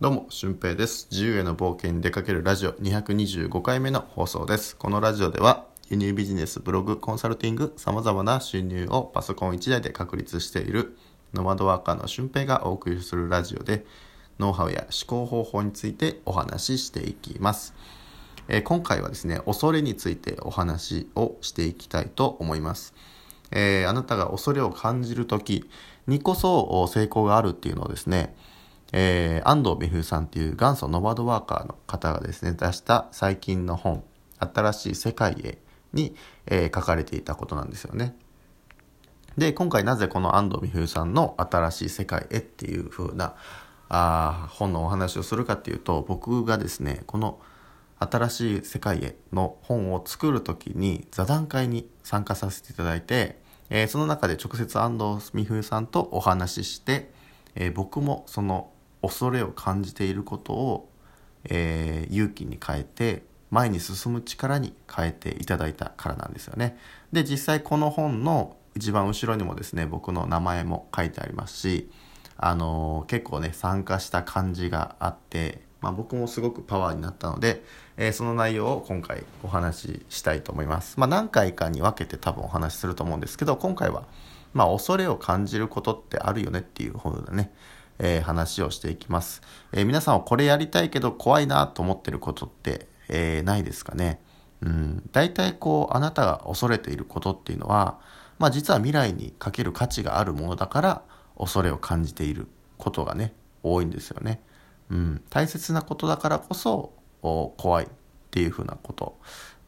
どうも、俊平です。自由への冒険に出かけるラジオ225回目の放送です。このラジオでは、輸入ビジネス、ブログ、コンサルティング、様々な収入をパソコン1台で確立しているノマドワーカーの俊平がお送りするラジオで、ノウハウや思考方法についてお話ししていきます。えー今回はですね、恐れについてお話をしていきたいと思います。えーあなたが恐れを感じるときにこそ成功があるっていうのをですね、えー安藤美冬さんっていう元祖ノマドワーカーの方がですね、出した最近の本、新しい世界へに、えー書かれていたことなんですよね。で、今回なぜこの安藤美冬さんの新しい世界へっていう風なあ本のお話をするかっていうと、僕がですね、この新しい世界への本を作る時に座談会に参加させていただいて、えーその中で直接安藤美冬さんとお話しして、えー僕もその恐れを感じていることを、えー勇気に変えて前に進む力に変えていただいたからなんですよね。で実際この本の一番後ろにもですね僕の名前も書いてありますし、あのー結構ね参加した感じがあって、まあ、僕もすごくパワーになったので、えーその内容を今回お話ししたいと思います。まあ、何回かに分けて多分お話しすると思うんですけど今回は、まあ、恐れを感じることってあるよねっていう方でね、えー話をしていきます、えー皆さんはこれやりたいけど怖いなと思ってることって、えーないですかね？うん。大体こうあなたが恐れていることっていうのは、まあ、実は未来にかける価値があるものだから恐れを感じていることがね多いんですよね。うん、大切なことだからこそお怖いっていうふうなこと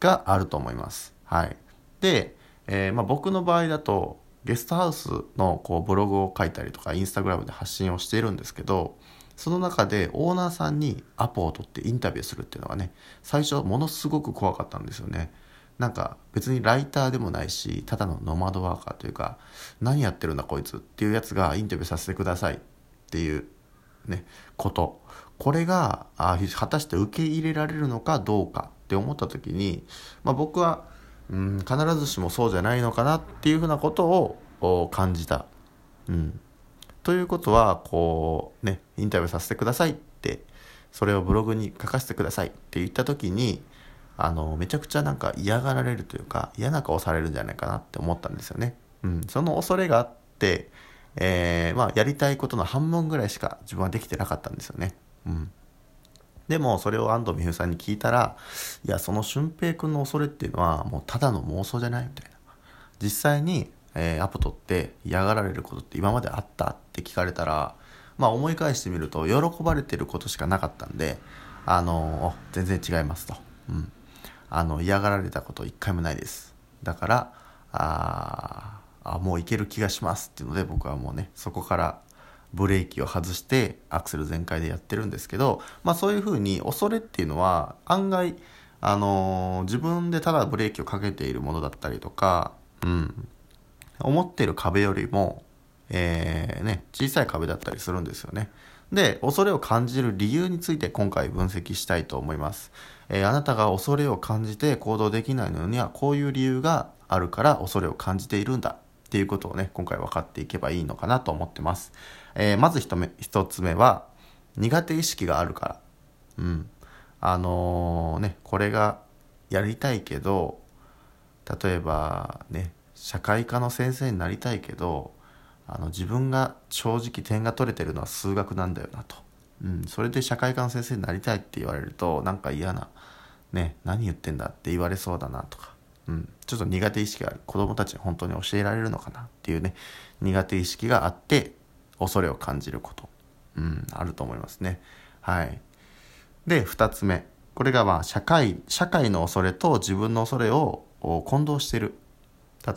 があると思います。はい、で、えーまあ、僕の場合だとゲストハウスのこうブログを書いたりとかインスタグラムで発信をしているんですけどその中でオーナーさんにアポを取ってインタビューするっていうのがね最初ものすごく怖かったんですよね。なんか別にライターでもないしただのノマドワーカーというか何やってるんだこいつっていうやつがインタビューさせてくださいっていうねことこれがあ果たして受け入れられるのかどうかって思った時に、まあ、僕は、うん、必ずしもそうじゃないのかなっていうふうなことを感じた。うん、ということはこうねインタビューさせてくださいってそれをブログに書かせてくださいって言った時にあのめちゃくちゃなんか嫌がられるというか嫌な顔されるんじゃないかなって思ったんですよね。うん、その恐れがあって、えーまあ、やりたいことの半分ぐらいしか自分はできてなかったんですよね。うん、でもそれを安藤美冬さんに聞いたら「いやその俊平君の恐れっていうのはもうただの妄想じゃない」みたいな。実際に、えーアポ取って嫌がられることって今まであったって聞かれたらまあ思い返してみると喜ばれてることしかなかったんであのー全然違いますと、うん、あの嫌がられたこと一回もないです。だからああもういける気がしますっていうので僕はもうねそこからブレーキを外してアクセル全開でやってるんですけど、まあ、そういうふうに恐れっていうのは案外、あのー自分でただブレーキをかけているものだったりとか、うん、思っている壁よりも、えーね、小さい壁だったりするんですよね。で、恐れを感じる理由について今回分析したいと思います。えーあなたが恐れを感じて行動できないのにはこういう理由があるから恐れを感じているんだっていうことをね、今回分かっていけばいいのかなと思ってます。えーまず一目一つ目は苦手意識があるから。うん。あのーね、これがやりたいけど、例えばね社会科の先生になりたいけどあの自分が正直点が取れてるのは数学なんだよなと、うん、それで社会科の先生になりたいって言われるとなんか嫌な、ね、何言ってんだって言われそうだなとか、うん、ちょっと苦手意識がある子供たちに本当に教えられるのかなっていうね苦手意識があって恐れを感じること、うん、あると思いますね。はい、で2つ目。これがまあ社会社会の恐れと自分の恐れを混同してる。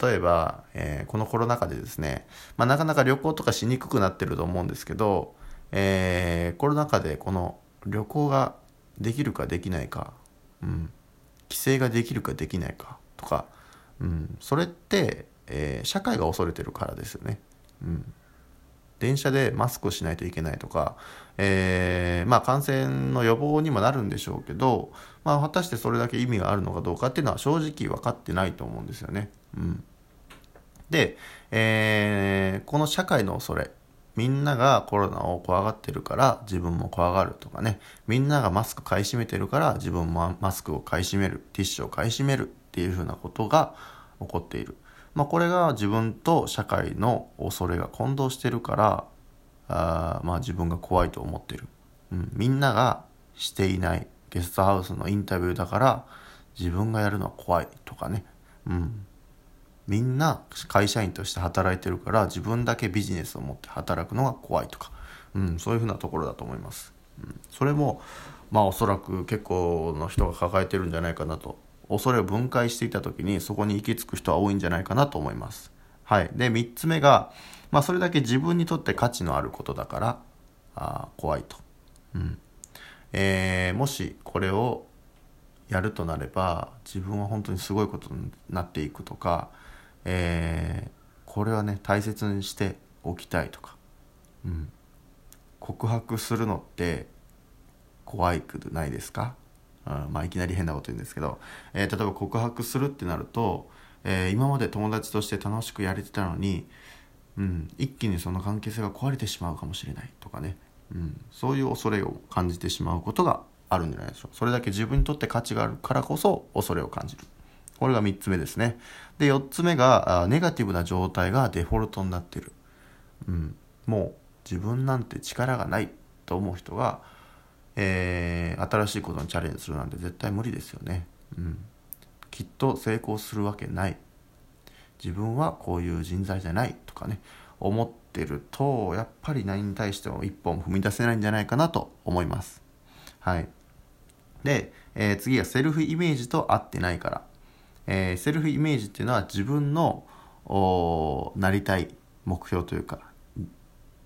例えば、えーこのコロナ禍でですね、まあ、なかなか旅行とかしにくくなってると思うんですけど、えーコロナ禍でこの旅行ができるかできないか、うん、帰省ができるかできないかとか、うん、それって、えー社会が恐れてるからですよね。うん。電車でマスクをしないといけないとか、えーまあ、感染の予防にもなるんでしょうけど、まあ、果たしてそれだけ意味があるのかどうかっていうのは正直分かってないと思うんですよね。うん、で、えーこの社会の恐れみんながコロナを怖がってるから自分も怖がるとかね。みんながマスク買い占めてるから自分もマスクを買い占める。ティッシュを買い占める。っていうふうなことが起こっている、まあ、これが自分と社会の恐れが混同してるからあまあ自分が怖いと思ってる、うん、みんながしていないゲストハウスのインタビューだから自分がやるのは怖いとかね、うん、みんな会社員として働いてるから自分だけビジネスを持って働くのが怖いとか、うん、そういうふうなところだと思います。うん、それもまあおそらく結構の人が抱えてるんじゃないかなと恐れを分解していた時にそこに行き着く人は多いんじゃないかなと思います。はい、で3つ目が、まあ、それだけ自分にとって価値のあることだからあ怖いと。うん。えー、もしこれをやるとなれば自分は本当にすごいことになっていくとかえー、これはね大切にしておきたいとか、うん、告白するのって怖いくないですか、まあいきなり変なこと言うんですけど、えー、例えば告白するってなると、えー、今まで友達として楽しくやれてたのに、うん、一気にその関係性が壊れてしまうかもしれないとかね、うん、そういう恐れを感じてしまうことがあるんじゃないでしょうそれだけ自分にとって価値があるからこそ恐れを感じるこれが3つ目ですね。で、4つ目が、ネガティブな状態がデフォルトになってる。うん。もう自分なんて力がないと思う人が、えー、新しいことにチャレンジするなんて絶対無理ですよね。うん。きっと成功するわけない。自分はこういう人材じゃないとかね、思ってると、やっぱり何に対しても一歩も踏み出せないんじゃないかなと思います。はい。で、えー、次がセルフイメージと合ってないから。えー、セルフイメージっていうのは自分のなりたい目標というか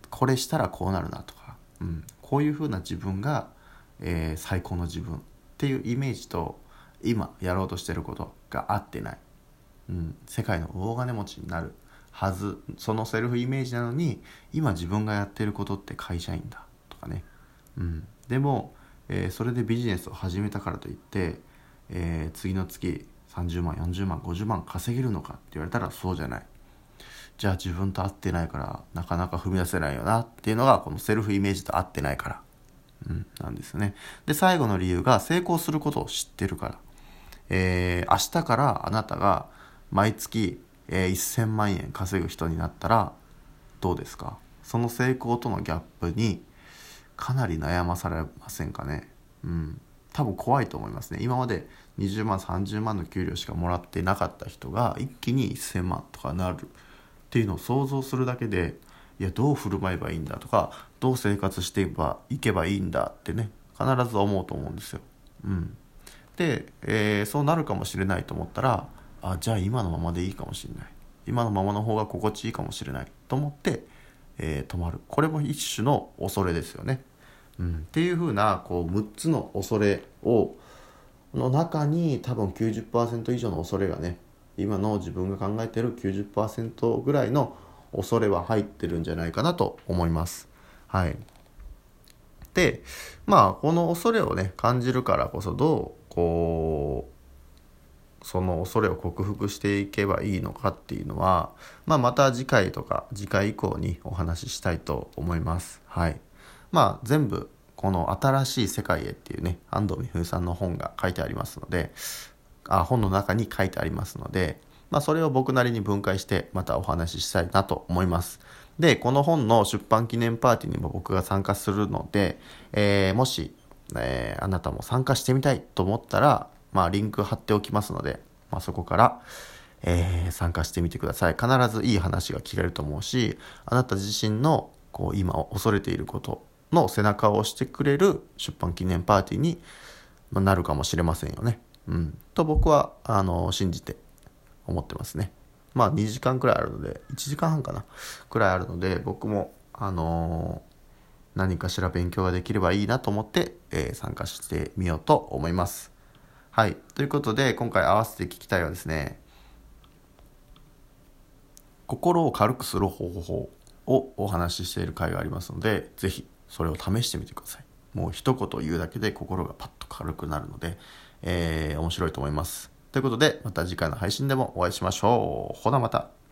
これしたらこうなるなとか、うん、こういうふうな自分が、えー、最高の自分っていうイメージと今やろうとしてることが合ってない、うん、世界の大金持ちになるはず。そのセルフイメージなのに今自分がやってることって会社員だとかね、うん、でも、えー、それでビジネスを始めたからといって、えー、次の月30万40万50万稼げるのかって言われたらそうじゃない。じゃあ自分と合ってないからなかなか踏み出せないよなっていうのがこのセルフイメージと合ってないから、うん、なんですね。で最後の理由が成功することを知ってるから。えー、明日からあなたが毎月、えー、1000万円稼ぐ人になったらどうですか？その成功とのギャップにかなり悩まされませんかね？うん。多分怖いと思いますね。今まで20万30万の給料しかもらってなかった人が一気に1000万とかなるっていうのを想像するだけでいやどう振る舞えばいいんだとかどう生活していけばいけばいいんだってね必ず思うと思うんですよ。うん、で、えー、そうなるかもしれないと思ったらあじゃあ今のままでいいかもしれない今のままの方が心地いいかもしれないと思って、えー、止まるこれも一種の恐れですよね。うん、っていうふうなこう6つの恐れをの中に多分90%以上の恐れがね今の自分が考えてる90%ぐらいの恐れは入ってるんじゃないかなと思います。はい。で、まあ、この恐れをね、感じるからこそ、どう、こう、その恐れを克服していけばいいのかっていうのは、まあ、また次回とか、次回以降にお話ししたいと思います。はい。まあ、全部この新しい世界へっていうね、安藤美冬さんの本が書いてありますので、あ本の中に書いてありますので、まあ、それを僕なりに分解してまたお話ししたいなと思います。で、この本の出版記念パーティーにも僕が参加するので、えー、もし、えー、あなたも参加してみたいと思ったら、まあ、リンク貼っておきますので、まあ、そこから、えー、参加してみてください。必ずいい話が聞けると思うし、あなた自身のこう今恐れていることの背中を押してくれる出版記念パーティーになるかもしれませんよね。うん、と僕はあの信じて思ってますね。まあ2時間くらいあるので1時間半かなくらいあるので僕もあのー、何かしら勉強ができればいいなと思って、えー、参加してみようと思います。はい。ということで今回合わせて聞きたいはですね心を軽くする方法をお話ししている回がありますので是非それを試してみてくださいもう一言言うだけで心がパッと軽くなるので、えー、面白いと思いますということでまた次回の配信でもお会いしましょう。ほなまた。